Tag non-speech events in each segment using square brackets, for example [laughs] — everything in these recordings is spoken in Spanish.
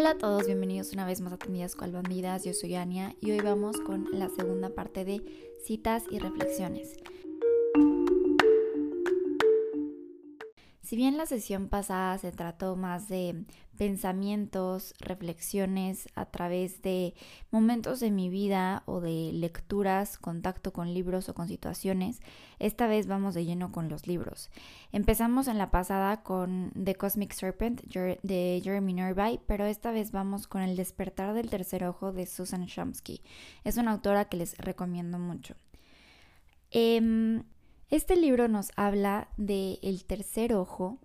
Hola a todos, bienvenidos una vez más a Tendidas Cual Bandidas, yo soy Ania y hoy vamos con la segunda parte de citas y reflexiones. Si bien la sesión pasada se trató más de pensamientos, reflexiones a través de momentos de mi vida o de lecturas, contacto con libros o con situaciones, esta vez vamos de lleno con los libros. Empezamos en la pasada con The Cosmic Serpent de Jeremy Nervy, pero esta vez vamos con El despertar del tercer ojo de Susan Chomsky. Es una autora que les recomiendo mucho. Eh, este libro nos habla de el tercer ojo,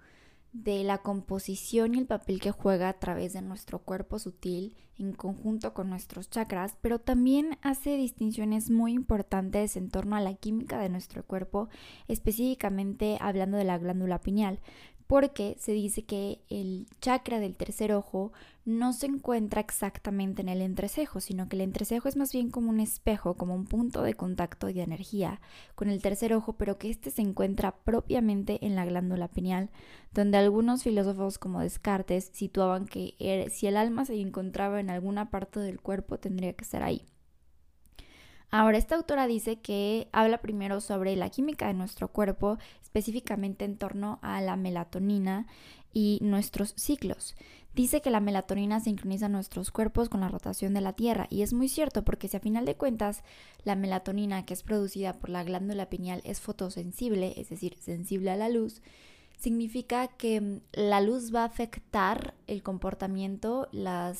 de la composición y el papel que juega a través de nuestro cuerpo sutil en conjunto con nuestros chakras, pero también hace distinciones muy importantes en torno a la química de nuestro cuerpo, específicamente hablando de la glándula pineal, porque se dice que el chakra del tercer ojo no se encuentra exactamente en el entrecejo, sino que el entrecejo es más bien como un espejo, como un punto de contacto y de energía con el tercer ojo, pero que éste se encuentra propiamente en la glándula pineal, donde algunos filósofos como Descartes situaban que er, si el alma se encontraba en alguna parte del cuerpo tendría que ser ahí. Ahora, esta autora dice que habla primero sobre la química de nuestro cuerpo, específicamente en torno a la melatonina y nuestros ciclos. Dice que la melatonina sincroniza nuestros cuerpos con la rotación de la Tierra y es muy cierto porque si a final de cuentas la melatonina que es producida por la glándula pineal es fotosensible, es decir, sensible a la luz, significa que la luz va a afectar el comportamiento, la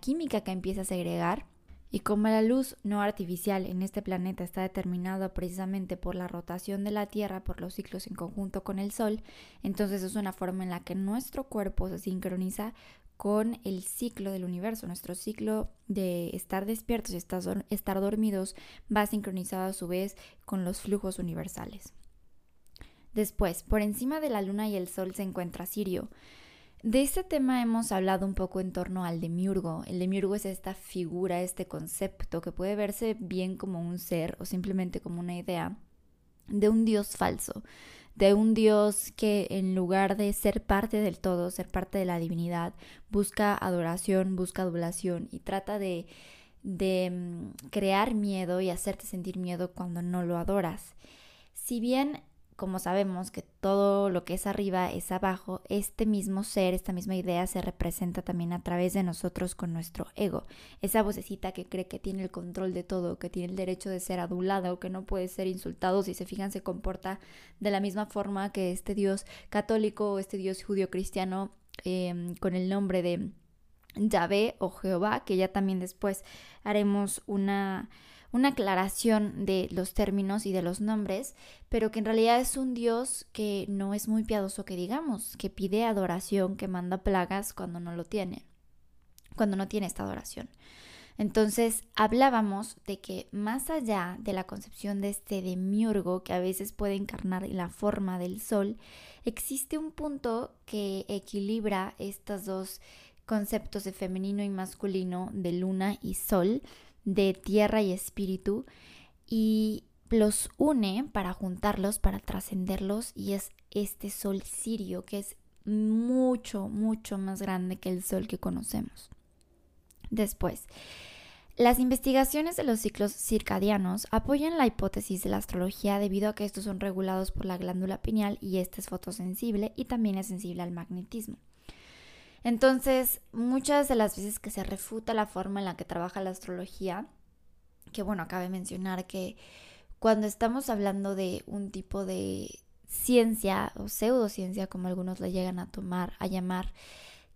química que empieza a segregar y como la luz no artificial en este planeta está determinada precisamente por la rotación de la Tierra, por los ciclos en conjunto con el Sol, entonces es una forma en la que nuestro cuerpo se sincroniza con el ciclo del universo. Nuestro ciclo de estar despiertos y estar dormidos va sincronizado a su vez con los flujos universales. Después, por encima de la luna y el sol se encuentra Sirio. De este tema hemos hablado un poco en torno al demiurgo. El demiurgo es esta figura, este concepto que puede verse bien como un ser o simplemente como una idea de un dios falso, de un dios que en lugar de ser parte del todo, ser parte de la divinidad, busca adoración, busca adulación y trata de, de mm, crear miedo y hacerte sentir miedo cuando no lo adoras. Si bien como sabemos que todo lo que es arriba es abajo, este mismo ser, esta misma idea se representa también a través de nosotros con nuestro ego. Esa vocecita que cree que tiene el control de todo, que tiene el derecho de ser adulado, que no puede ser insultado, si se fijan se comporta de la misma forma que este Dios católico o este Dios judío cristiano em, con el nombre de Yahvé o Jehová, que ya también después haremos una una aclaración de los términos y de los nombres, pero que en realidad es un Dios que no es muy piadoso que digamos, que pide adoración, que manda plagas cuando no lo tiene, cuando no tiene esta adoración. Entonces hablábamos de que más allá de la concepción de este demiurgo que a veces puede encarnar la forma del sol, existe un punto que equilibra estos dos conceptos de femenino y masculino, de luna y sol, de tierra y espíritu y los une para juntarlos, para trascenderlos y es este sol sirio que es mucho, mucho más grande que el sol que conocemos. Después, las investigaciones de los ciclos circadianos apoyan la hipótesis de la astrología debido a que estos son regulados por la glándula pineal y este es fotosensible y también es sensible al magnetismo. Entonces, muchas de las veces que se refuta la forma en la que trabaja la astrología, que bueno, acabe de mencionar que cuando estamos hablando de un tipo de ciencia o pseudociencia, como algunos le llegan a tomar, a llamar,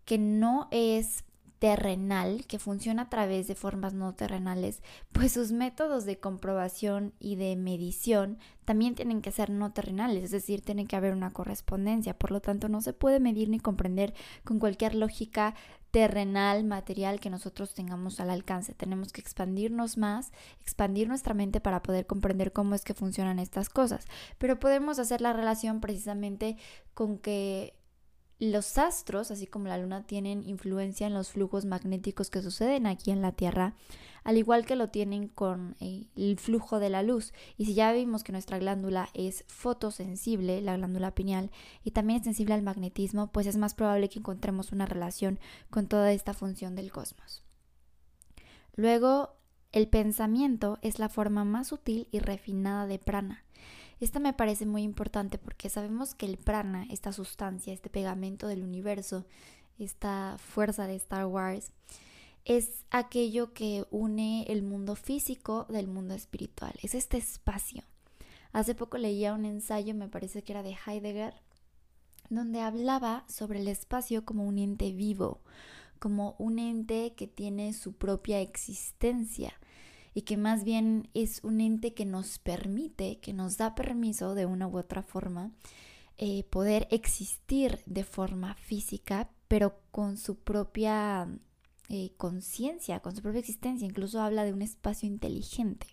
que no es terrenal, que funciona a través de formas no terrenales, pues sus métodos de comprobación y de medición también tienen que ser no terrenales, es decir, tiene que haber una correspondencia, por lo tanto no se puede medir ni comprender con cualquier lógica terrenal, material que nosotros tengamos al alcance. Tenemos que expandirnos más, expandir nuestra mente para poder comprender cómo es que funcionan estas cosas. Pero podemos hacer la relación precisamente con que los astros, así como la luna, tienen influencia en los flujos magnéticos que suceden aquí en la Tierra, al igual que lo tienen con eh, el flujo de la luz. Y si ya vimos que nuestra glándula es fotosensible, la glándula pineal, y también es sensible al magnetismo, pues es más probable que encontremos una relación con toda esta función del cosmos. Luego, el pensamiento es la forma más sutil y refinada de prana. Esta me parece muy importante porque sabemos que el prana, esta sustancia, este pegamento del universo, esta fuerza de Star Wars, es aquello que une el mundo físico del mundo espiritual. Es este espacio. Hace poco leía un ensayo, me parece que era de Heidegger, donde hablaba sobre el espacio como un ente vivo, como un ente que tiene su propia existencia y que más bien es un ente que nos permite, que nos da permiso de una u otra forma eh, poder existir de forma física, pero con su propia eh, conciencia, con su propia existencia. Incluso habla de un espacio inteligente.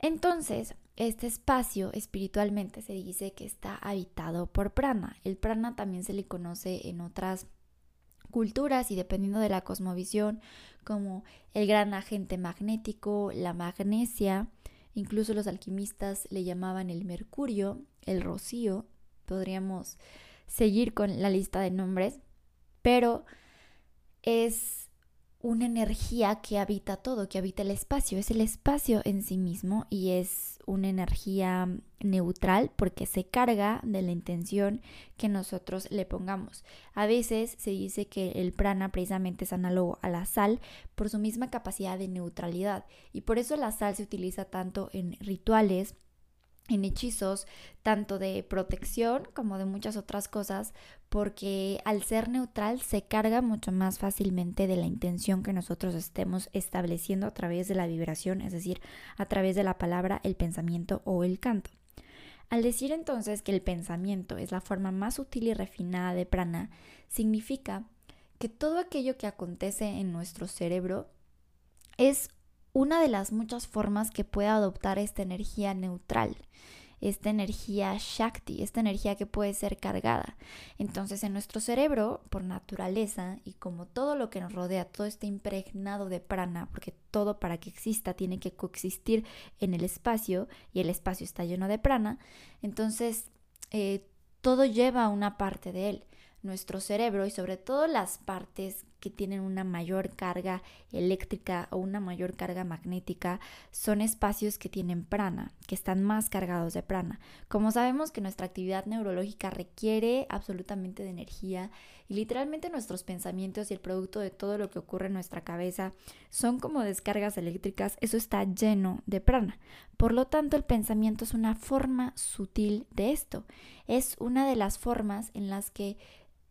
Entonces, este espacio espiritualmente se dice que está habitado por prana. El prana también se le conoce en otras culturas y dependiendo de la cosmovisión como el gran agente magnético, la magnesia, incluso los alquimistas le llamaban el mercurio, el rocío, podríamos seguir con la lista de nombres, pero es una energía que habita todo, que habita el espacio. Es el espacio en sí mismo y es una energía neutral porque se carga de la intención que nosotros le pongamos. A veces se dice que el prana precisamente es análogo a la sal por su misma capacidad de neutralidad y por eso la sal se utiliza tanto en rituales en hechizos, tanto de protección como de muchas otras cosas, porque al ser neutral se carga mucho más fácilmente de la intención que nosotros estemos estableciendo a través de la vibración, es decir, a través de la palabra, el pensamiento o el canto. Al decir entonces que el pensamiento es la forma más sutil y refinada de prana, significa que todo aquello que acontece en nuestro cerebro es una de las muchas formas que puede adoptar esta energía neutral, esta energía Shakti, esta energía que puede ser cargada. Entonces en nuestro cerebro, por naturaleza, y como todo lo que nos rodea, todo está impregnado de prana, porque todo para que exista tiene que coexistir en el espacio, y el espacio está lleno de prana, entonces eh, todo lleva una parte de él nuestro cerebro y sobre todo las partes que tienen una mayor carga eléctrica o una mayor carga magnética son espacios que tienen prana, que están más cargados de prana. Como sabemos que nuestra actividad neurológica requiere absolutamente de energía y literalmente nuestros pensamientos y el producto de todo lo que ocurre en nuestra cabeza son como descargas eléctricas, eso está lleno de prana. Por lo tanto, el pensamiento es una forma sutil de esto. Es una de las formas en las que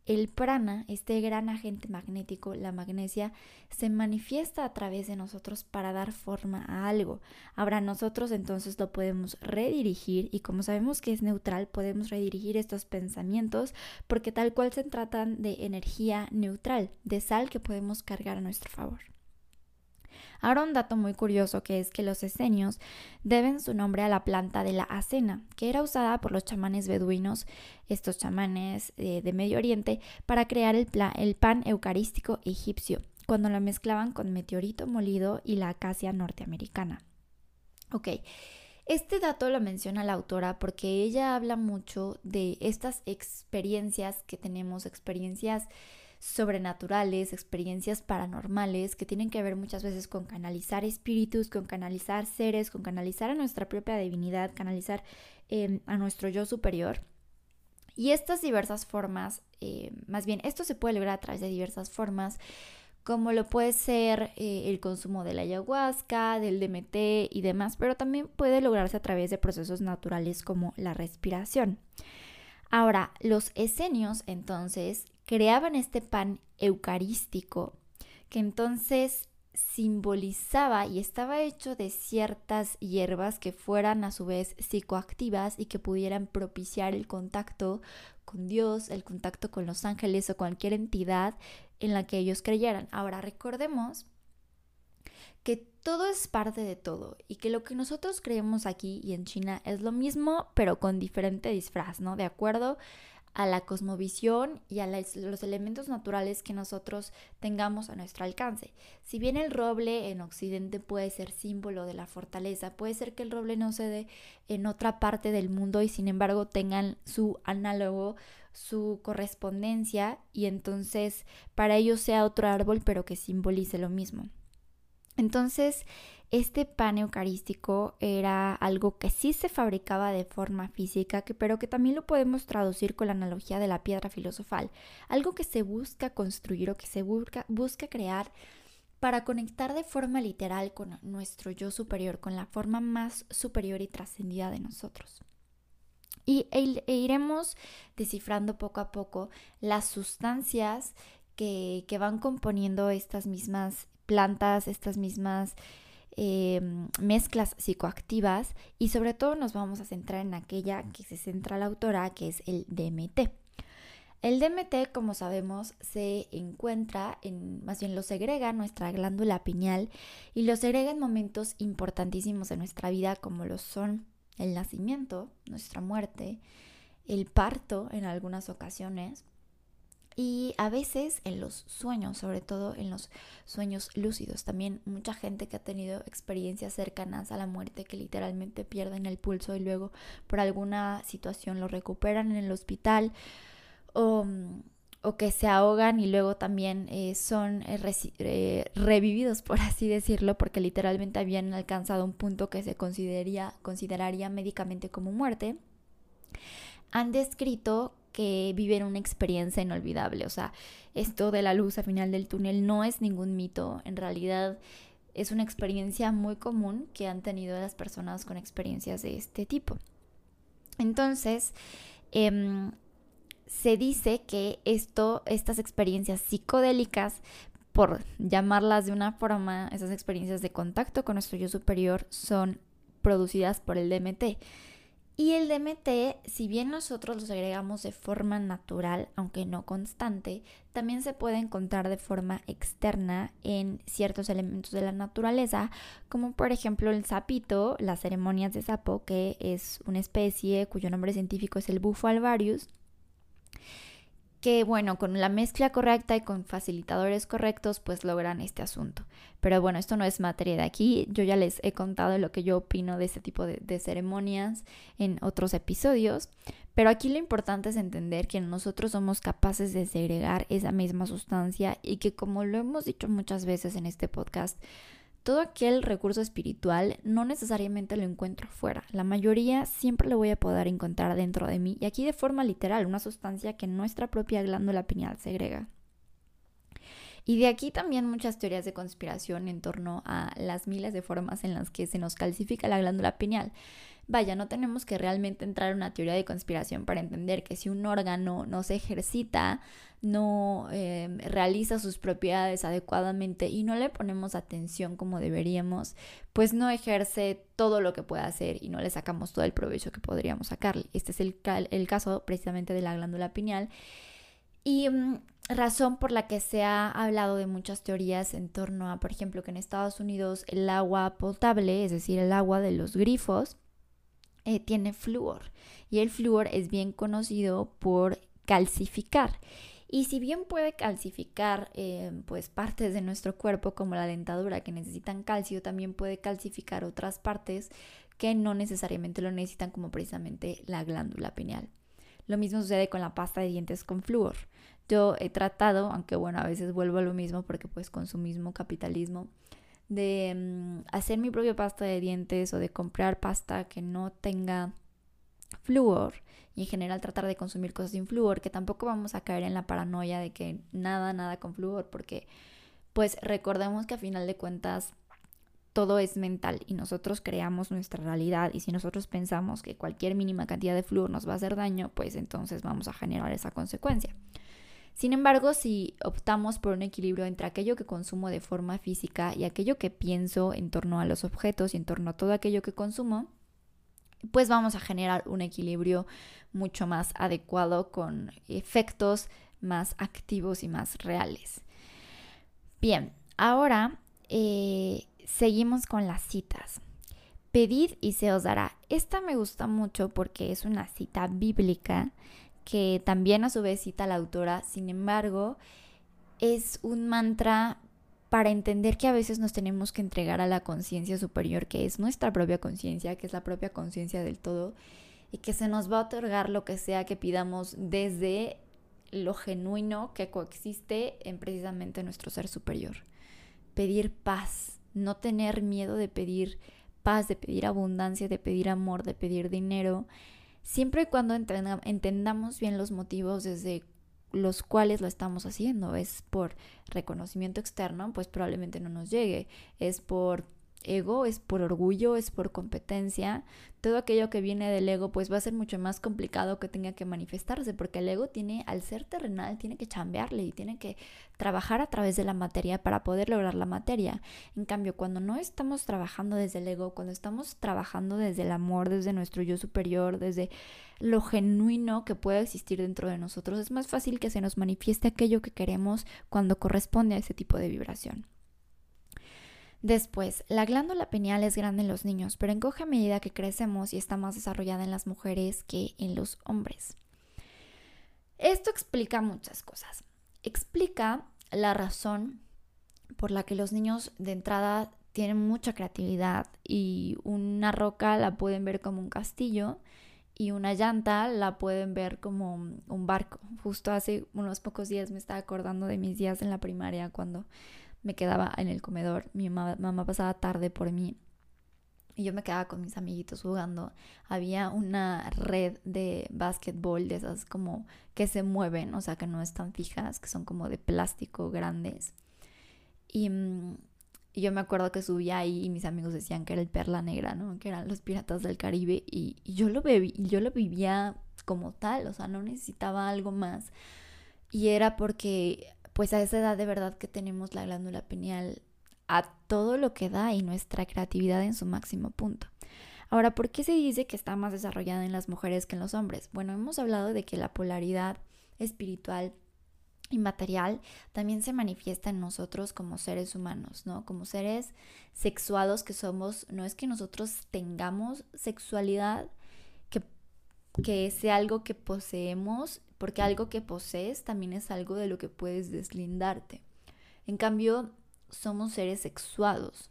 el prana, este gran agente magnético, la magnesia, se manifiesta a través de nosotros para dar forma a algo. Ahora nosotros entonces lo podemos redirigir y como sabemos que es neutral, podemos redirigir estos pensamientos porque tal cual se tratan de energía neutral, de sal que podemos cargar a nuestro favor. Ahora un dato muy curioso que es que los esenios deben su nombre a la planta de la acena, que era usada por los chamanes beduinos, estos chamanes eh, de Medio Oriente, para crear el, el pan eucarístico egipcio, cuando lo mezclaban con meteorito molido y la acacia norteamericana. Ok. Este dato lo menciona la autora porque ella habla mucho de estas experiencias que tenemos, experiencias sobrenaturales, experiencias paranormales que tienen que ver muchas veces con canalizar espíritus, con canalizar seres, con canalizar a nuestra propia divinidad, canalizar em, a nuestro yo superior. Y estas diversas formas, eh, más bien, esto se puede lograr a través de diversas formas, como lo puede ser eh, el consumo de la ayahuasca, del DMT y demás, pero también puede lograrse a través de procesos naturales como la respiración. Ahora, los esenios entonces creaban este pan eucarístico que entonces simbolizaba y estaba hecho de ciertas hierbas que fueran a su vez psicoactivas y que pudieran propiciar el contacto con Dios, el contacto con los ángeles o cualquier entidad en la que ellos creyeran. Ahora recordemos todo es parte de todo y que lo que nosotros creemos aquí y en China es lo mismo pero con diferente disfraz, ¿no? De acuerdo a la cosmovisión y a los elementos naturales que nosotros tengamos a nuestro alcance. Si bien el roble en Occidente puede ser símbolo de la fortaleza, puede ser que el roble no se dé en otra parte del mundo y sin embargo tengan su análogo, su correspondencia y entonces para ellos sea otro árbol pero que simbolice lo mismo. Entonces, este pan eucarístico era algo que sí se fabricaba de forma física, pero que también lo podemos traducir con la analogía de la piedra filosofal, algo que se busca construir o que se busca, busca crear para conectar de forma literal con nuestro yo superior, con la forma más superior y trascendida de nosotros. Y e, e iremos descifrando poco a poco las sustancias que, que van componiendo estas mismas plantas, estas mismas Em, mezclas psicoactivas y sobre todo nos vamos a centrar en aquella que se centra la autora, que es el DMT. El DMT, como sabemos, se encuentra en, más bien lo segrega nuestra glándula pineal y lo segrega en momentos importantísimos de nuestra vida como lo son el nacimiento, nuestra muerte, el parto en algunas ocasiones, y a veces en los sueños, sobre todo en los sueños lúcidos. También mucha gente que ha tenido experiencias cercanas a la muerte que literalmente pierden el pulso y luego por alguna situación lo recuperan en el hospital o, que se ahogan y luego también eh, son eh, eh, revividos, por [laughs] así decirlo, porque literalmente habían alcanzado un punto que se consideraría, consideraría médicamente como muerte. Han descrito que viven una experiencia inolvidable. O sea, esto de la luz al final del túnel no es ningún mito, en realidad es una experiencia muy común que han tenido las personas con experiencias de este tipo. Entonces, em, se dice que esto, estas experiencias psicodélicas, por llamarlas de una forma, esas experiencias de contacto con nuestro yo superior son producidas por el DMT. Y el DMT, si bien nosotros los agregamos de forma natural, aunque no constante, también se puede encontrar de forma externa en ciertos elementos de la naturaleza, como por ejemplo el sapito, las ceremonias de sapo, que es una especie cuyo nombre científico es el bufo alvarius, que bueno, con la mezcla correcta y con facilitadores correctos, pues logran este asunto. Pero bueno, esto no es materia de aquí, yo ya les he contado lo que yo opino de este tipo de, ceremonias en otros episodios, pero aquí lo importante es entender que nosotros somos capaces de segregar esa misma sustancia y que como lo hemos dicho muchas veces en este podcast, todo aquel recurso espiritual no necesariamente lo encuentro afuera. La mayoría siempre lo voy a poder encontrar dentro de mí y aquí de forma literal, una sustancia que nuestra propia glándula pineal segrega. Y de aquí también muchas teorías de conspiración en torno a las miles de formas en las que se nos calcifica la glándula pineal. Vaya, no tenemos que realmente entrar en una teoría de conspiración para entender que si un órgano no se ejercita, no em, realiza sus propiedades adecuadamente y no le ponemos atención como deberíamos, pues no ejerce todo lo que puede hacer y no le sacamos todo el provecho que podríamos sacarle. Este es el, caso precisamente de la glándula pineal. Y mm, razón por la que se ha hablado de muchas teorías en torno a, por ejemplo, que en Estados Unidos el agua potable, es decir, el agua de los grifos, eh, tiene flúor. Y el flúor es bien conocido por calcificar. Y si bien puede calcificar eh, pues partes de nuestro cuerpo como la dentadura que necesitan calcio, también puede calcificar otras partes que no necesariamente lo necesitan como precisamente la glándula pineal. Lo mismo sucede con la pasta de dientes con flúor. Yo he tratado, aunque bueno, a veces vuelvo a lo mismo porque pues consumismo, capitalismo, de mm, hacer mi propia pasta de dientes o de comprar pasta que no tenga flúor y en general tratar de consumir cosas sin flúor, que tampoco vamos a caer en la paranoia de que nada, nada con flúor, porque pues recordemos que a final de cuentas todo es mental y nosotros creamos nuestra realidad y si nosotros pensamos que cualquier mínima cantidad de flúor nos va a hacer daño, pues entonces vamos a generar esa consecuencia. Sin embargo, si optamos por un equilibrio entre aquello que consumo de forma física y aquello que pienso en torno a los objetos y en torno a todo aquello que consumo, pues vamos a generar un equilibrio mucho más adecuado con efectos más activos y más reales. Bien, ahora eh, seguimos con las citas. Pedid y se os dará. Esta me gusta mucho porque es una cita bíblica que también a su vez cita la autora, sin embargo, es un mantra para entender que a veces nos tenemos que entregar a la conciencia superior, que es nuestra propia conciencia, que es la propia conciencia del todo, y que se nos va a otorgar lo que sea que pidamos desde lo genuino que coexiste en precisamente nuestro ser superior. Pedir paz, no tener miedo de pedir paz, de pedir abundancia, de pedir amor, de pedir dinero, siempre y cuando entendamos bien los motivos desde los cuales lo estamos haciendo. Es por reconocimiento externo, pues probablemente no nos llegue. Es por ego, es por orgullo, es por competencia. Todo aquello que viene del ego pues va a ser mucho más complicado que tenga que manifestarse porque el ego tiene, al ser terrenal, tiene que chambearle y tiene que trabajar a través de la materia para poder lograr la materia. En cambio, cuando no estamos trabajando desde el ego, cuando estamos trabajando desde el amor, desde nuestro yo superior, desde lo genuino que puede existir dentro de nosotros, es más fácil que se nos manifieste aquello que queremos cuando corresponde a ese tipo de vibración. Después, la glándula pineal es grande en los niños, pero encoge a medida que crecemos y está más desarrollada en las mujeres que en los hombres. Esto explica muchas cosas. Explica la razón por la que los niños de entrada tienen mucha creatividad y una roca la pueden ver como un castillo y una llanta la pueden ver como un barco. Justo hace unos pocos días me estaba acordando de mis días en la primaria cuando me quedaba en el comedor, mi mamá, pasaba tarde por mí y yo me quedaba con mis amiguitos jugando. Había una red de básquetbol de esas como que se mueven, o sea, que no están fijas, que son como de plástico grandes. Y, mm, yo me acuerdo que subía ahí y mis amigos decían que era el Perla Negra, ¿no? Que eran los piratas del Caribe y, yo, lo yo lo vivía como tal, o sea, no necesitaba algo más. Y era porque pues a esa edad de verdad que tenemos la glándula pineal a todo lo que da y nuestra creatividad en su máximo punto. Ahora, ¿por qué se dice que está más desarrollada en las mujeres que en los hombres? Bueno, hemos hablado de que la polaridad espiritual y material también se manifiesta en nosotros como seres humanos, ¿no? Como seres sexuados que somos, no es que nosotros tengamos sexualidad, que, que sea algo que poseemos porque algo que posees también es algo de lo que puedes deslindarte. En cambio, somos seres sexuados,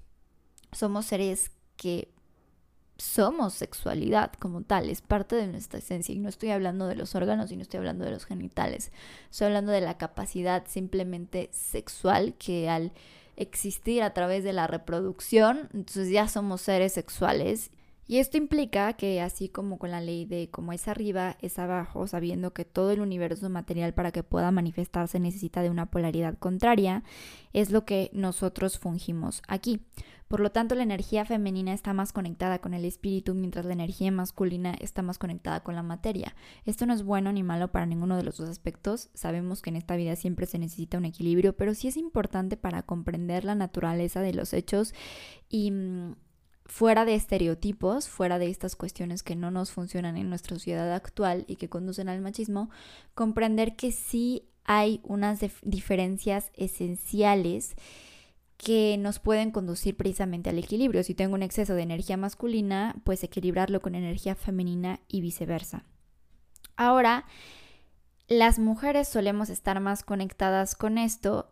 somos seres que somos sexualidad como tal, es parte de nuestra esencia. Y no estoy hablando de los órganos y no estoy hablando de los genitales, estoy hablando de la capacidad simplemente sexual que al existir a través de la reproducción, entonces ya somos seres sexuales y esto implica que así como con la ley de como es arriba, es abajo, sabiendo que todo el universo material para que pueda manifestarse necesita de una polaridad contraria, es lo que nosotros fungimos aquí. Por lo tanto, la energía femenina está más conectada con el espíritu, mientras la energía masculina está más conectada con la materia. Esto no es bueno ni malo para ninguno de los dos aspectos. Sabemos que en esta vida siempre se necesita un equilibrio, pero sí es importante para comprender la naturaleza de los hechos y mm, fuera de estereotipos, fuera de estas cuestiones que no nos funcionan en nuestra sociedad actual y que conducen al machismo, comprender que sí hay unas diferencias esenciales que nos pueden conducir precisamente al equilibrio. Si tengo un exceso de energía masculina, pues equilibrarlo con energía femenina y viceversa. Ahora, las mujeres solemos estar más conectadas con esto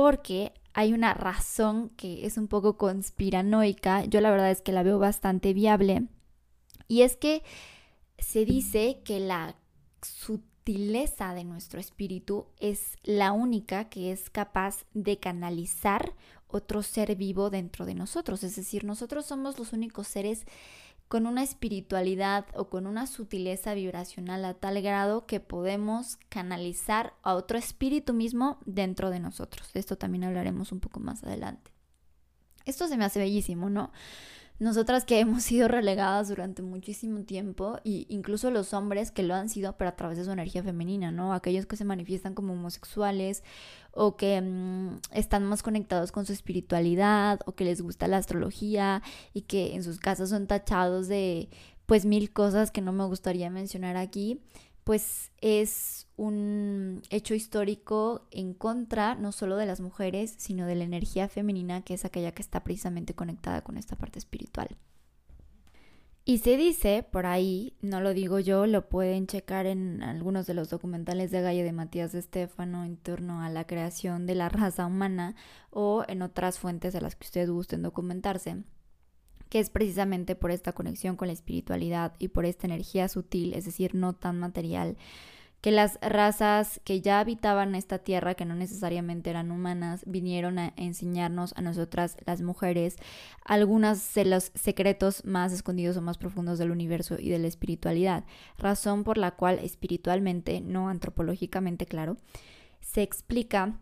porque hay una razón que es un poco conspiranoica, yo la verdad es que la veo bastante viable, y es que se dice que la sutileza de nuestro espíritu es la única que es capaz de canalizar otro ser vivo dentro de nosotros, es decir, nosotros somos los únicos seres con una espiritualidad o con una sutileza vibracional a tal grado que podemos canalizar a otro espíritu mismo dentro de nosotros. De esto también hablaremos un poco más adelante. Esto se me hace bellísimo, ¿no? Nosotras que hemos sido relegadas durante muchísimo tiempo, e incluso los hombres que lo han sido, pero a través de su energía femenina, ¿no? Aquellos que se manifiestan como homosexuales o que mm, están más conectados con su espiritualidad o que les gusta la astrología y que en sus casas son tachados de pues mil cosas que no me gustaría mencionar aquí pues es un hecho histórico en contra no solo de las mujeres, sino de la energía femenina, que es aquella que está precisamente conectada con esta parte espiritual. Y se dice por ahí, no lo digo yo, lo pueden checar en algunos de los documentales de Galle de Matías de Estefano en torno a la creación de la raza humana o en otras fuentes de las que ustedes gusten documentarse, que es precisamente por esta conexión con la espiritualidad y por esta energía sutil, es decir, no tan material, que las razas que ya habitaban esta tierra, que no necesariamente eran humanas, vinieron a enseñarnos a nosotras las mujeres algunos de los secretos más escondidos o más profundos del universo y de la espiritualidad, razón por la cual espiritualmente, no antropológicamente claro, se explica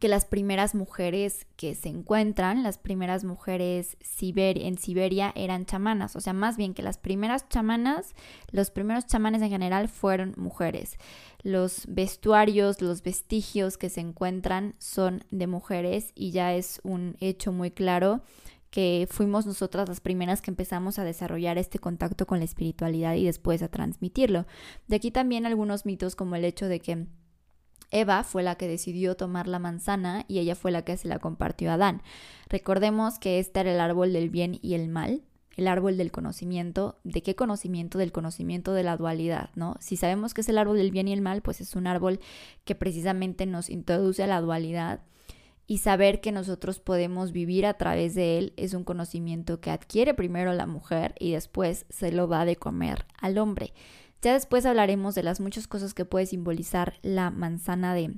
que las primeras mujeres que se encuentran, las primeras mujeres en Siberia eran chamanas, o sea, más bien que las primeras chamanas, los primeros chamanes en general fueron mujeres. Los vestuarios, los vestigios que se encuentran son de mujeres y ya es un hecho muy claro que fuimos nosotras las primeras que empezamos a desarrollar este contacto con la espiritualidad y después a transmitirlo. De aquí también algunos mitos como el hecho de que Eva fue la que decidió tomar la manzana y ella fue la que se la compartió a Adán. Recordemos que este era el árbol del bien y el mal, el árbol del conocimiento. ¿De qué conocimiento? Del conocimiento de la dualidad, ¿no? Si sabemos que es el árbol del bien y el mal, pues es un árbol que precisamente nos introduce a la dualidad. Y saber que nosotros podemos vivir a través de él es un conocimiento que adquiere primero la mujer y después se lo da de comer al hombre. Ya después hablaremos de las muchas cosas que puede simbolizar la manzana de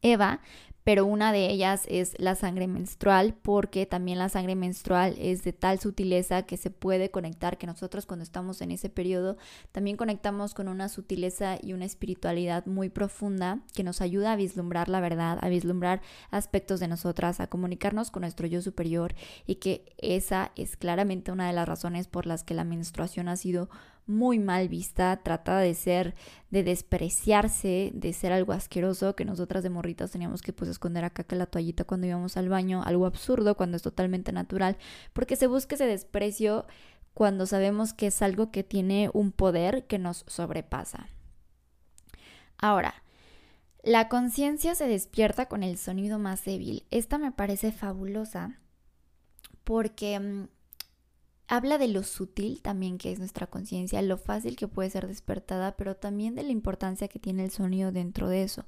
Eva, pero una de ellas es la sangre menstrual, porque también la sangre menstrual es de tal sutileza que se puede conectar, que nosotros cuando estamos en ese periodo también conectamos con una sutileza y una espiritualidad muy profunda que nos ayuda a vislumbrar la verdad, a vislumbrar aspectos de nosotras, a comunicarnos con nuestro yo superior y que esa es claramente una de las razones por las que la menstruación ha sido muy mal vista, trata de ser, de despreciarse, de ser algo asqueroso, que nosotras de morritas teníamos que pues esconder acá que la toallita cuando íbamos al baño, algo absurdo cuando es totalmente natural, porque se busca ese desprecio cuando sabemos que es algo que tiene un poder que nos sobrepasa. Ahora, la conciencia se despierta con el sonido más débil. Esta me parece fabulosa porque mm, habla de lo sutil también que es nuestra conciencia, lo fácil que puede ser despertada, pero también de la importancia que tiene el sonido dentro de eso.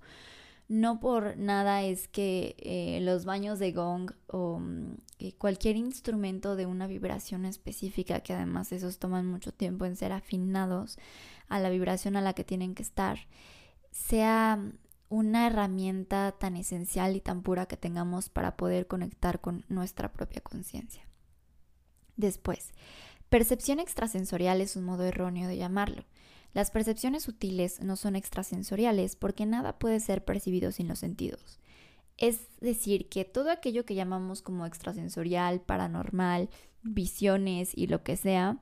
No por nada es que eh, los baños de gong o mm, cualquier instrumento de una vibración específica, que además esos toman mucho tiempo en ser afinados a la vibración a la que tienen que estar, sea una herramienta tan esencial y tan pura que tengamos para poder conectar con nuestra propia conciencia. Después, percepción extrasensorial es un modo erróneo de llamarlo. Las percepciones sutiles no son extrasensoriales porque nada puede ser percibido sin los sentidos. Es decir, que todo aquello que llamamos como extrasensorial, paranormal, visiones y lo que sea,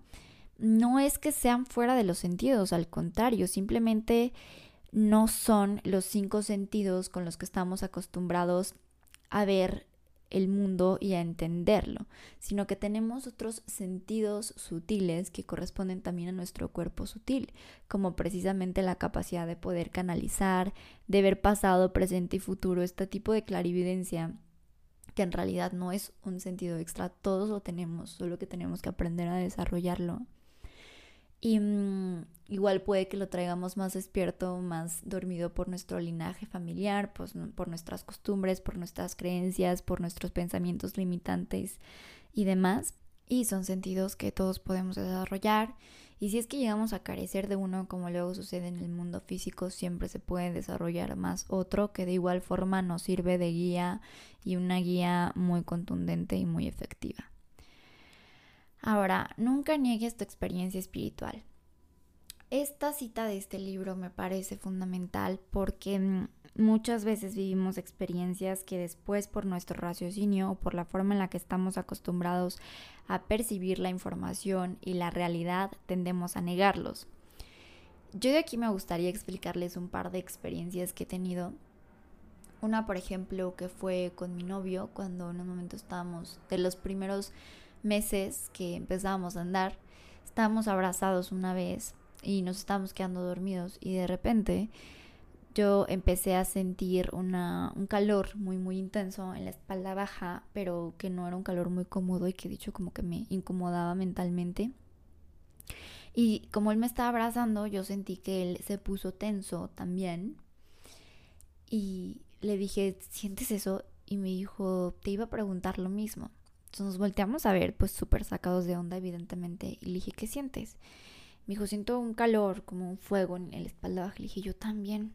no es que sean fuera de los sentidos, al contrario, simplemente no son los cinco sentidos con los que estamos acostumbrados a ver el mundo y a entenderlo, sino que tenemos otros sentidos sutiles que corresponden también a nuestro cuerpo sutil, como precisamente la capacidad de poder canalizar, de ver pasado, presente y futuro, este tipo de clarividencia que en realidad no es un sentido extra, todos lo tenemos, solo que tenemos que aprender a desarrollarlo. Y mm, igual puede que lo traigamos más despierto, más dormido por nuestro linaje familiar, pues, por nuestras costumbres, por nuestras creencias, por nuestros pensamientos limitantes y demás. Y son sentidos que todos podemos desarrollar. Y si es que llegamos a carecer de uno, como luego sucede en el mundo físico, siempre se puede desarrollar más otro que de igual forma nos sirve de guía y una guía muy contundente y muy efectiva. Ahora, nunca niegues tu experiencia espiritual. Esta cita de este libro me parece fundamental porque mm, muchas veces vivimos experiencias que después por nuestro raciocinio o por la forma en la que estamos acostumbrados a percibir la información y la realidad tendemos a negarlos. Yo de aquí me gustaría explicarles un par de experiencias que he tenido. Una, por ejemplo, que fue con mi novio cuando en un momento estábamos de los primeros meses que empezábamos a andar, estábamos abrazados una vez y nos estábamos quedando dormidos y de repente yo empecé a sentir una, un calor muy muy intenso en la espalda baja, pero que no era un calor muy cómodo y que dicho como que me incomodaba mentalmente. Y como él me estaba abrazando, yo sentí que él se puso tenso también. Y le dije, ¿sientes eso? Y me dijo, te iba a preguntar lo mismo. Entonces nos volteamos a ver, pues súper sacados de onda, evidentemente. Y le dije, ¿qué sientes? Me dijo, siento un calor, como un fuego en la espalda baja. Le dije, yo también.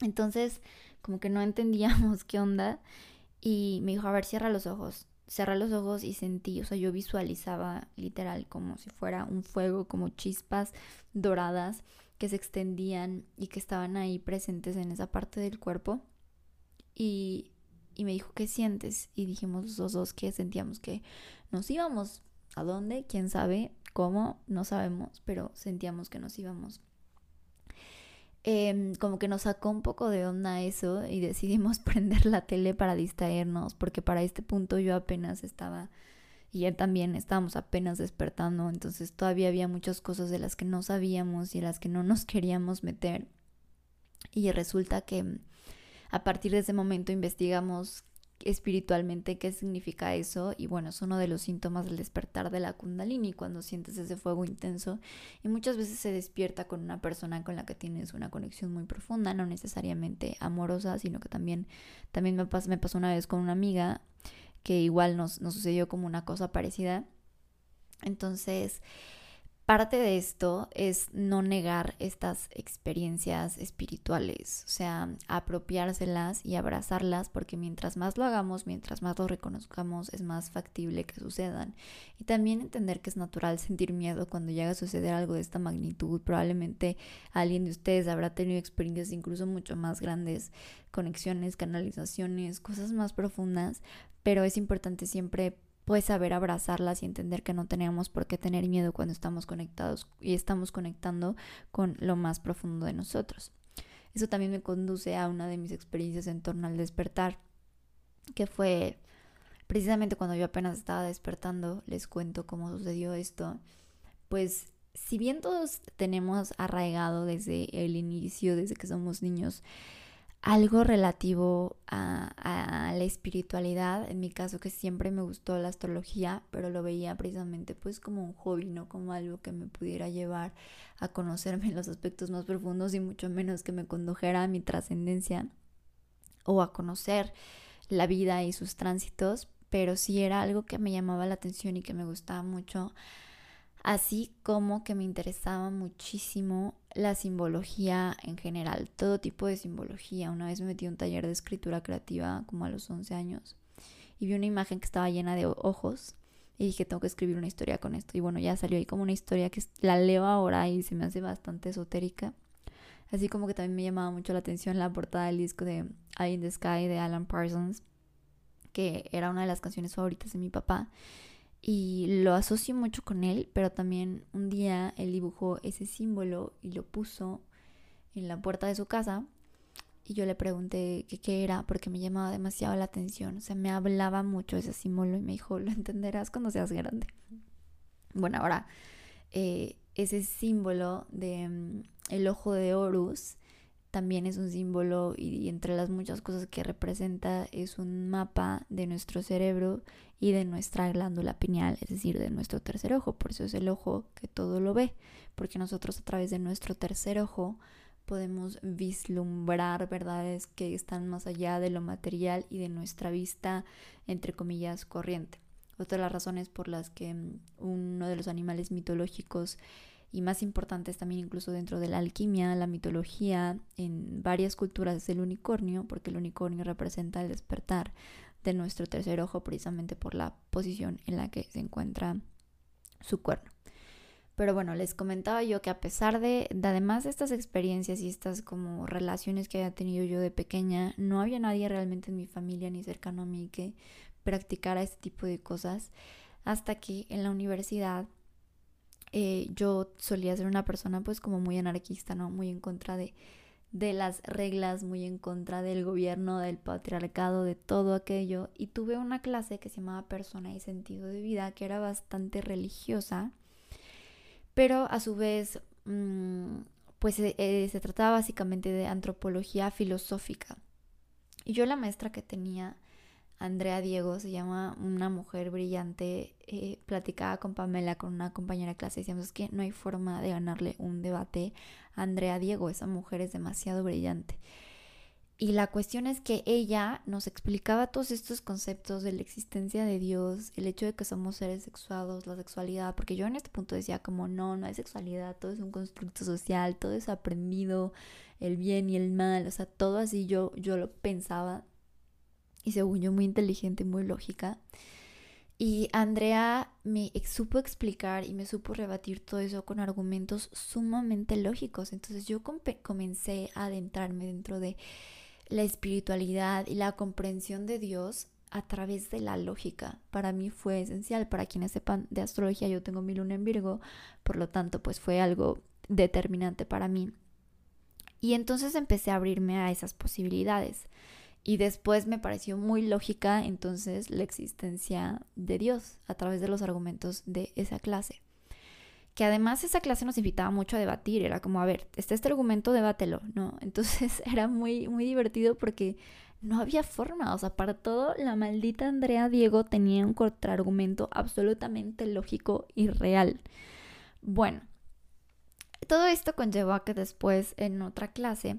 Entonces, como que no entendíamos qué onda. Y me dijo, a ver, cierra los ojos. Cerra los ojos y sentí, o sea, yo visualizaba literal como si fuera un fuego, como chispas doradas que se extendían y que estaban ahí presentes en esa parte del cuerpo. Y, y me dijo, ¿qué sientes? Y dijimos los dos que sentíamos que nos íbamos. ¿A dónde? ¿Quién sabe? ¿Cómo? No sabemos, pero sentíamos que nos íbamos. Em, como que nos sacó un poco de onda eso y decidimos [laughs] prender la tele para distraernos, porque para este punto yo apenas estaba y él también estábamos apenas despertando, entonces todavía había muchas cosas de las que no sabíamos y de las que no nos queríamos meter. Y resulta que a partir de ese momento investigamos espiritualmente qué significa eso y bueno, es uno de los síntomas del despertar de la kundalini cuando sientes ese fuego intenso y muchas veces se despierta con una persona con la que tienes una conexión muy profunda, no necesariamente amorosa, sino que también, también me, pasó, me pasó una vez con una amiga que igual nos, nos sucedió como una cosa parecida. Entonces, Parte de esto es no negar estas experiencias espirituales, o sea, apropiárselas y abrazarlas, porque mientras más lo hagamos, mientras más lo reconozcamos, es más factible que sucedan. Y también entender que es natural sentir miedo cuando llega a suceder algo de esta magnitud. Probablemente alguien de ustedes habrá tenido experiencias incluso mucho más grandes, conexiones, canalizaciones, cosas más profundas, pero es importante siempre pues saber abrazarlas y entender que no tenemos por qué tener miedo cuando estamos conectados y estamos conectando con lo más profundo de nosotros. Eso también me conduce a una de mis experiencias en torno al despertar, que fue precisamente cuando yo apenas estaba despertando, les cuento cómo sucedió esto, pues si bien todos tenemos arraigado desde el inicio, desde que somos niños, algo relativo a, la espiritualidad, en mi caso que siempre me gustó la astrología, pero lo veía precisamente pues como un hobby, no como algo que me pudiera llevar a conocerme en [laughs] los aspectos más profundos y mucho menos que me condujera a mi trascendencia o a conocer la vida y sus tránsitos, pero sí era algo que me llamaba la atención y que me gustaba mucho así como que me interesaba muchísimo la simbología en general, todo tipo de simbología. Una vez me metí a un taller de escritura creativa como a los 11 años y vi una imagen que estaba llena de ojos y dije, tengo que escribir una historia con esto. Y bueno, ya salió ahí como una historia que la leo ahora y se me hace bastante esotérica. Así como que también me llamaba mucho la atención la portada del disco de Eye in the Sky de Alan Parsons, que era una de las canciones favoritas de mi papá y lo asocio mucho con él, pero también un día él dibujó ese símbolo y lo puso en la puerta de su casa y yo le pregunté qué era porque me llamaba demasiado la atención, o sea, me hablaba mucho ese símbolo y me dijo, lo entenderás cuando seas grande. Bueno, ahora, eh, ese símbolo de mm, el ojo de Horus también es un símbolo y, entre las muchas cosas que representa es un mapa de nuestro cerebro y de nuestra glándula pineal, es decir, de nuestro tercer ojo. Por eso es el ojo que todo lo ve, porque nosotros a través de nuestro tercer ojo podemos vislumbrar verdades que están más allá de lo material y de nuestra vista, entre comillas, corriente. Otra de las razones por las que mm, uno de los animales mitológicos y más importantes también incluso dentro de la alquimia, la mitología, en varias culturas el unicornio, porque el unicornio representa el despertar de nuestro tercer ojo precisamente por la posición en la que se encuentra su cuerno. Pero bueno, les comentaba yo que a pesar de, de, además de estas experiencias y estas como relaciones que había tenido yo de pequeña, no había nadie realmente en mi familia ni cercano a mí que practicara este tipo de cosas hasta que en la universidad eh, yo solía ser una persona pues como muy anarquista, ¿no? Muy en contra de, de las reglas, muy en contra del gobierno, del patriarcado, de todo aquello. Y tuve una clase que se llamaba Persona y Sentido de Vida, que era bastante religiosa, pero a su vez, mm, pues eh, eh, se trataba básicamente de antropología filosófica. Y yo la maestra que tenía Andrea Diego, se llama una mujer brillante, eh, platicaba con Pamela, con una compañera de clase, decíamos, es que no hay forma de ganarle un debate a Andrea Diego, esa mujer es demasiado brillante. Y la cuestión es que ella nos explicaba todos estos conceptos de la existencia de Dios, el hecho de que somos seres sexuados, la sexualidad, porque yo en este punto decía como no, no hay sexualidad, todo es un constructo social, todo es aprendido, el bien y el mal, o sea, todo así yo, yo lo pensaba y según yo muy inteligente, muy lógica. Y Andrea me supo explicar y me supo rebatir todo eso con argumentos sumamente lógicos. Entonces yo comencé a adentrarme dentro de la espiritualidad y la comprensión de Dios a través de la lógica. Para mí fue esencial. Para quienes sepan de astrología, yo tengo mi luna en Virgo, por lo tanto, pues fue algo determinante para mí. Y entonces empecé a abrirme a esas posibilidades. Y después me pareció muy lógica entonces la existencia de Dios a través de los argumentos de esa clase. Que además esa clase nos invitaba mucho a debatir, era como, a ver, está este argumento, debátelo, ¿no? Entonces [laughs] era muy, muy divertido porque no había forma, o sea, para todo la maldita Andrea Diego tenía un contraargumento absolutamente lógico y real. Bueno, todo esto conllevó a que después en otra clase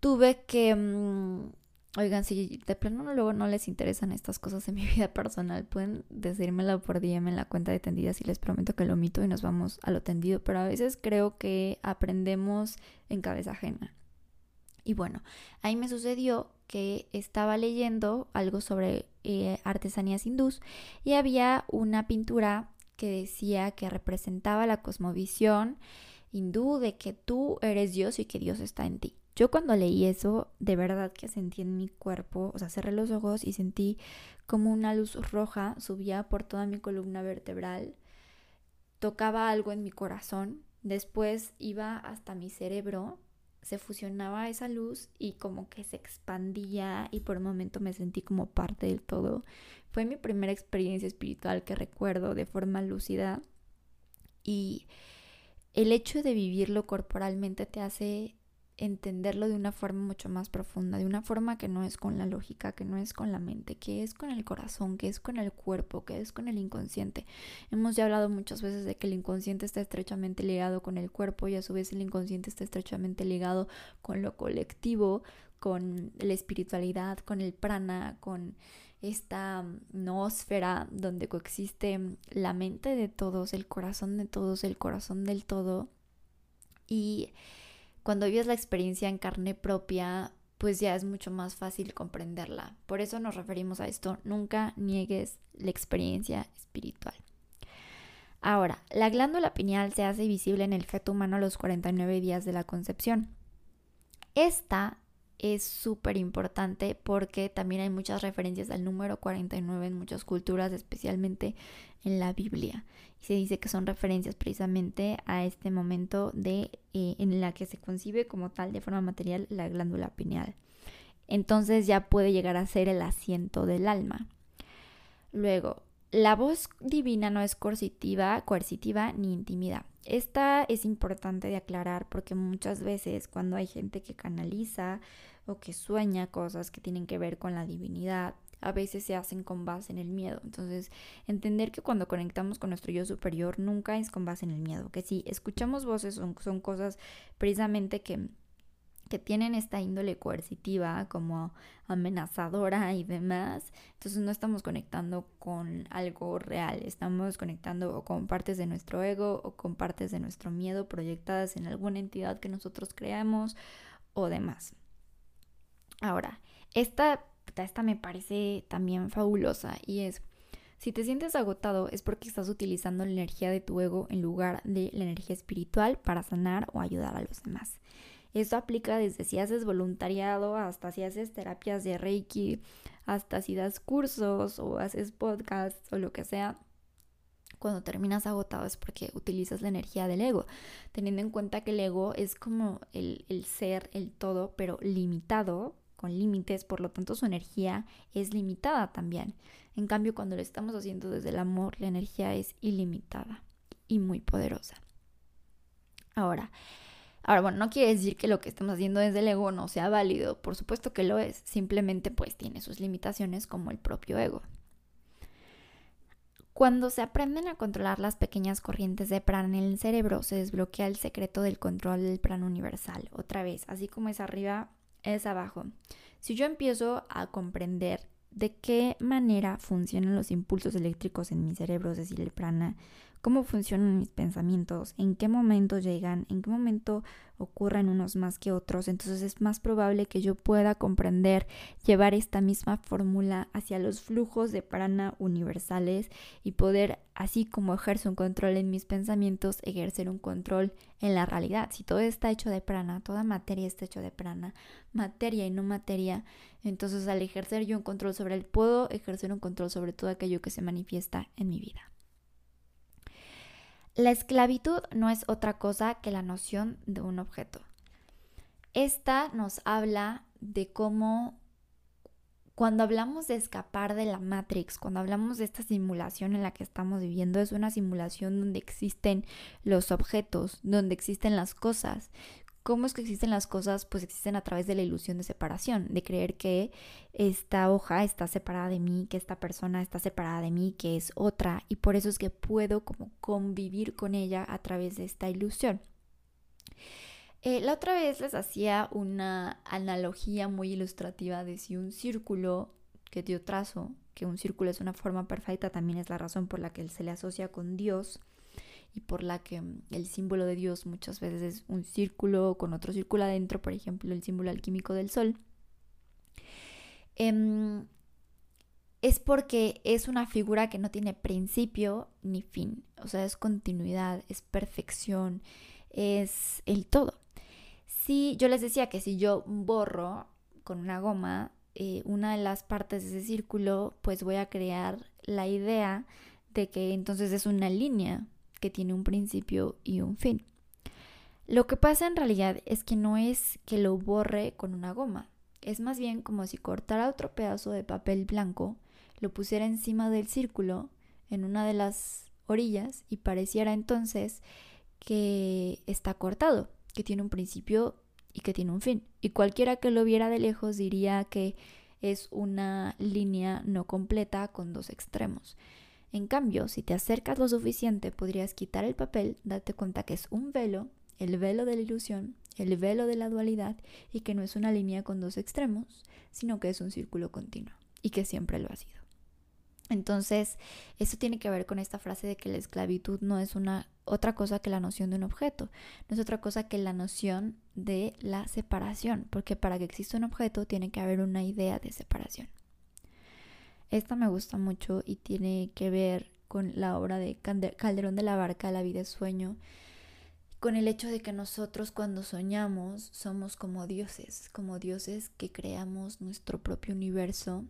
tuve que mm, Oigan, si de plano luego no les interesan estas cosas en mi [laughs] vida personal, pueden decírmelo por DM en la cuenta de tendidas y les prometo que lo omito y nos vamos a lo tendido. Pero a veces creo que aprendemos en cabeza ajena. Y bueno, ahí me sucedió que estaba leyendo algo sobre eh, artesanías hindús y había una pintura que decía que representaba la cosmovisión hindú de que tú eres Dios y que Dios está en ti. Yo cuando leí eso, de verdad que sentí en mi cuerpo, o sea, cerré los ojos y sentí como una luz roja subía por toda mi columna vertebral, tocaba algo en mi corazón, después iba hasta mi cerebro, se fusionaba esa luz y como que se expandía y por un momento me sentí como parte del todo. Fue mi primera experiencia espiritual que recuerdo de forma lúcida y el hecho de vivirlo corporalmente te hace entenderlo de una forma mucho más profunda, de una forma que no es con la lógica, que no es con la mente, que es con el corazón, que es con el cuerpo, que es con el inconsciente. Hemos ya hablado muchas veces de que el inconsciente está estrechamente ligado con el cuerpo y a su vez el inconsciente está estrechamente ligado con lo colectivo, con la espiritualidad, con el prana, con esta noósfera donde coexiste la mente de todos, el corazón de todos, el corazón del todo. Y cuando vives la experiencia en carne propia, pues ya es mucho más fácil comprenderla. Por eso nos referimos a esto, nunca niegues la experiencia espiritual. Ahora, la glándula pineal se hace visible en el feto humano a los 49 días de la concepción. Esta es súper importante porque también hay muchas referencias al número 49 en muchas culturas, especialmente en la Biblia. Y se dice que son referencias precisamente a este momento de, eh, en la que se concibe como tal de forma material la glándula pineal. Entonces ya puede llegar a ser el asiento del alma. Luego, la voz divina no es coercitiva, coercitiva ni intimida. Esta es importante de aclarar porque muchas veces cuando hay gente que canaliza o que sueña cosas que tienen que ver con la divinidad, a veces se hacen con base en el miedo. Entonces, entender que cuando conectamos con nuestro yo superior nunca es con base en el miedo, que si escuchamos voces son, son cosas precisamente que que tienen esta índole coercitiva, como amenazadora y demás, entonces no estamos conectando con algo real, estamos conectando con partes de nuestro ego o con partes de nuestro miedo proyectadas en alguna entidad que nosotros creamos o demás. Ahora, esta, esta me parece también fabulosa y es, si te sientes agotado es porque estás utilizando la energía de tu ego en lugar de la energía espiritual para sanar o ayudar a los demás. Esto aplica desde si haces voluntariado hasta si haces terapias de Reiki, hasta si das cursos o haces podcasts o lo que sea. Cuando terminas agotado es porque utilizas la energía del ego, teniendo en cuenta que el ego es como el, el ser, el todo, pero limitado, con límites, por lo tanto su energía es limitada también. En cambio, cuando lo estamos haciendo desde el amor, la energía es ilimitada y muy poderosa. Ahora, Ahora, bueno, no quiere decir que lo que estemos haciendo desde el ego no sea válido, por supuesto que lo es, simplemente pues tiene sus limitaciones como el propio ego. Cuando se aprenden a controlar las pequeñas corrientes de prana en el cerebro, se desbloquea el secreto del control del prana universal. Otra vez, así como es arriba, es abajo. Si yo empiezo a comprender de qué manera funcionan los impulsos eléctricos en mi cerebro, es decir, el prana, cómo funcionan mis pensamientos, en qué momento llegan, en qué momento ocurren unos más que otros. Entonces es más probable que yo pueda comprender, llevar esta misma fórmula hacia los flujos de prana universales y poder, así como ejercer un control en mis pensamientos, ejercer un control en la realidad. Si todo está hecho de prana, toda materia está hecha de prana, materia y no materia, entonces al ejercer yo un control sobre él, puedo ejercer un control sobre todo aquello que se manifiesta en mi vida. La esclavitud no es otra cosa que la noción de un objeto. Esta nos habla de cómo cuando hablamos de escapar de la Matrix, cuando hablamos de esta simulación en la que estamos viviendo, es una simulación donde existen los objetos, donde existen las cosas, ¿Cómo es que existen las cosas? Pues existen a través de la ilusión de separación, de creer que esta hoja está separada de mí, que esta persona está separada de mí, que es otra, y por eso es que puedo como convivir con ella a través de esta ilusión. Eh, la otra vez les hacía una analogía muy ilustrativa de si un círculo que dio trazo, que un círculo es una forma perfecta, también es la razón por la que él se le asocia con Dios, y por la que mm, el símbolo de Dios muchas veces es un círculo con otro círculo adentro, por ejemplo el símbolo alquímico del sol, em, es porque es una figura que no tiene principio ni fin, o sea, es continuidad, es perfección, es el todo. Si yo les decía que si yo borro con una goma eh, una de las partes de ese círculo, pues voy a crear la idea de que entonces es una línea, que tiene un principio y un fin. Lo que pasa en realidad es que no es que lo borre con una goma, es más bien como si cortara otro pedazo de papel blanco, lo pusiera encima del círculo, en una de las orillas, y pareciera entonces que está cortado, que tiene un principio y que tiene un fin. Y cualquiera que lo viera de lejos diría que es una línea no completa con dos extremos. En cambio, si te acercas lo suficiente, podrías quitar el papel, darte cuenta que es un velo, el velo de la ilusión, el velo de la dualidad, y que no es una línea con dos extremos, sino que es un círculo continuo, y que siempre lo ha sido. Entonces, eso tiene que ver con esta frase de que la esclavitud no es una otra cosa que la noción de un objeto, no es otra cosa que la noción de la separación, porque para que exista un objeto tiene que haber una idea de separación. Esta me gusta mucho y tiene que ver con la obra de Calderón de la Barca, La vida es sueño, con el hecho de que nosotros cuando soñamos somos como dioses, como dioses que creamos nuestro propio universo,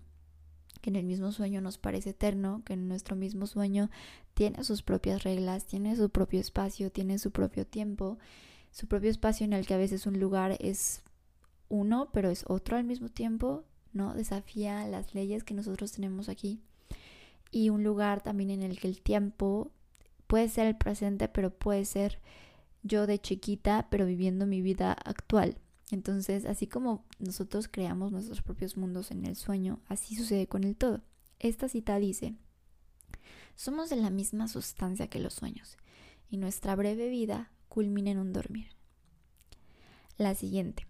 que en el mismo sueño nos parece eterno, que en nuestro mismo sueño tiene sus propias reglas, tiene su propio espacio, tiene su propio tiempo, su propio espacio en el que a veces un lugar es uno, pero es otro al mismo tiempo, ¿no? Desafía las leyes que nosotros tenemos aquí. Y un lugar también en el que el tiempo puede ser el presente, pero puede ser yo de chiquita, pero viviendo mi vida actual. Entonces, así como nosotros creamos nuestros propios mundos en el sueño, así sucede con el todo. Esta cita dice, somos de la misma sustancia que los sueños, y nuestra breve vida culmina en un dormir. La siguiente,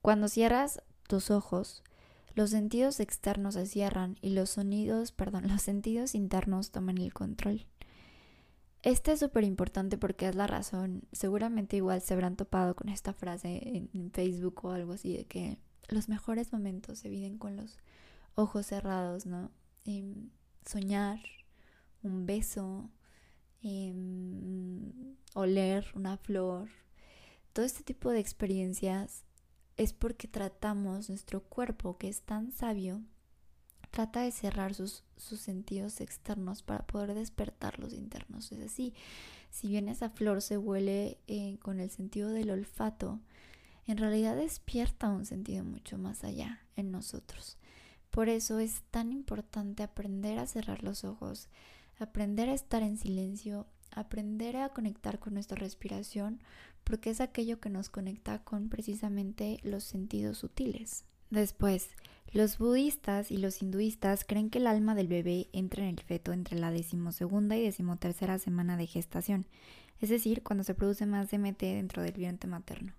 cuando cierras tus ojos, los sentidos externos se cierran y los sonidos, perdón, [laughs] los sentidos internos toman el control. Este es súper importante porque es la razón, seguramente igual se habrán topado con esta frase en Facebook o algo así de que los mejores momentos se viven con los ojos cerrados, ¿no? Em, soñar, un beso, em, oler una flor, todo este tipo de experiencias es porque tratamos nuestro cuerpo, que es tan sabio, trata de cerrar sus, sus sentidos externos para poder despertar los internos. Es así, si bien esa flor se huele eh, con el sentido del olfato, en realidad despierta un sentido mucho más allá en nosotros. Por eso es tan importante aprender a cerrar los ojos, aprender a estar en silencio, aprender a conectar con nuestra respiración porque es aquello que nos conecta con precisamente los sentidos sutiles. Después, los budistas y los hinduistas creen que el alma del bebé entra en el feto entre la decimosegunda y decimotercera semana de gestación, es decir, cuando se produce más DMT dentro del vientre materno.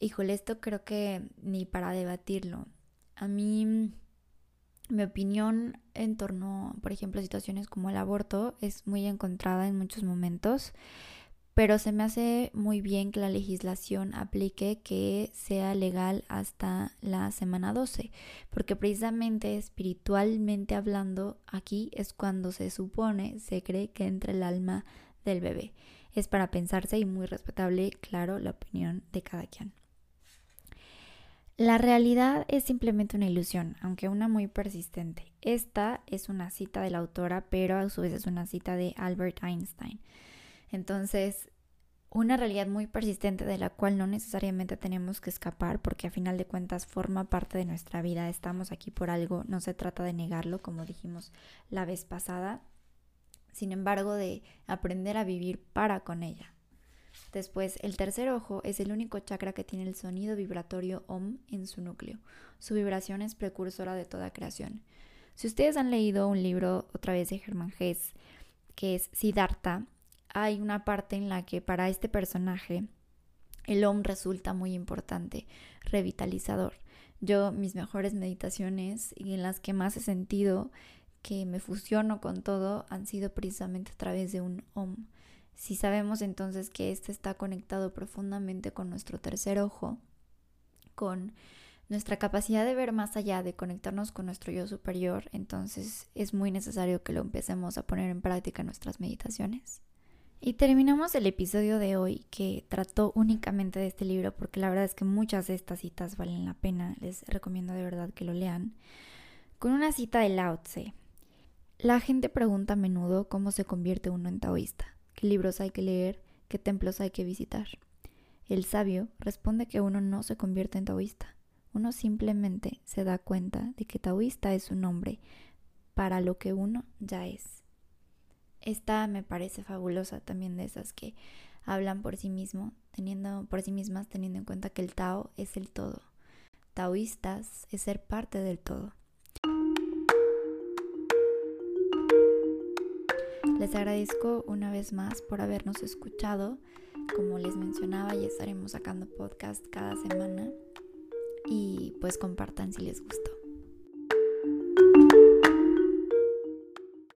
Híjole, esto creo que ni para debatirlo. A mí, mi opinión en torno, por ejemplo, a situaciones como el aborto es muy encontrada en muchos momentos pero se me hace muy bien que la legislación aplique que sea legal hasta la semana 12, porque precisamente espiritualmente hablando, aquí es cuando se supone, se cree que entra el alma del bebé. Es para pensarse y muy respetable, claro, la opinión de cada quien. La realidad es simplemente una ilusión, aunque una muy persistente. Esta es una cita de la autora, pero a su vez es una cita de Albert Einstein. Entonces, una realidad muy persistente de la cual no necesariamente tenemos que escapar porque a final de cuentas forma parte de nuestra vida, estamos aquí por algo, no se trata de negarlo como dijimos la vez pasada, sin embargo de aprender a vivir para con ella. Después, el tercer ojo es el único chakra que tiene el sonido vibratorio OM en su núcleo. Su vibración es precursora de toda creación. Si ustedes han leído un libro otra vez de Germán Hesse, que es Siddhartha, hay una parte en la que para este personaje el OM resulta muy importante, revitalizador. Yo mis mejores meditaciones y en las que más he sentido que me fusiono con todo han sido precisamente a través de un OM. Si sabemos entonces que este está conectado profundamente con nuestro tercer ojo, con nuestra capacidad de ver más allá, de conectarnos con nuestro yo superior, entonces es muy necesario que lo empecemos a poner en práctica nuestras meditaciones. Y terminamos el episodio de hoy que trató únicamente de este libro porque la verdad es que muchas de estas citas valen la pena, les recomiendo de verdad que lo lean, con una cita de Lao Tse. La gente pregunta a menudo cómo se convierte uno en taoísta, qué libros hay que leer, qué templos hay que visitar. El sabio responde que uno no se convierte en taoísta, uno simplemente se da cuenta de que taoísta es un nombre para lo que uno ya es. Esta me parece fabulosa también de esas que hablan por sí mismo, teniendo por sí mismas teniendo en cuenta que el Tao es el todo. Taoístas es ser parte del todo. Les agradezco una vez más por habernos escuchado. Como les mencionaba, ya estaremos sacando podcast cada semana y pues compartan si les gustó.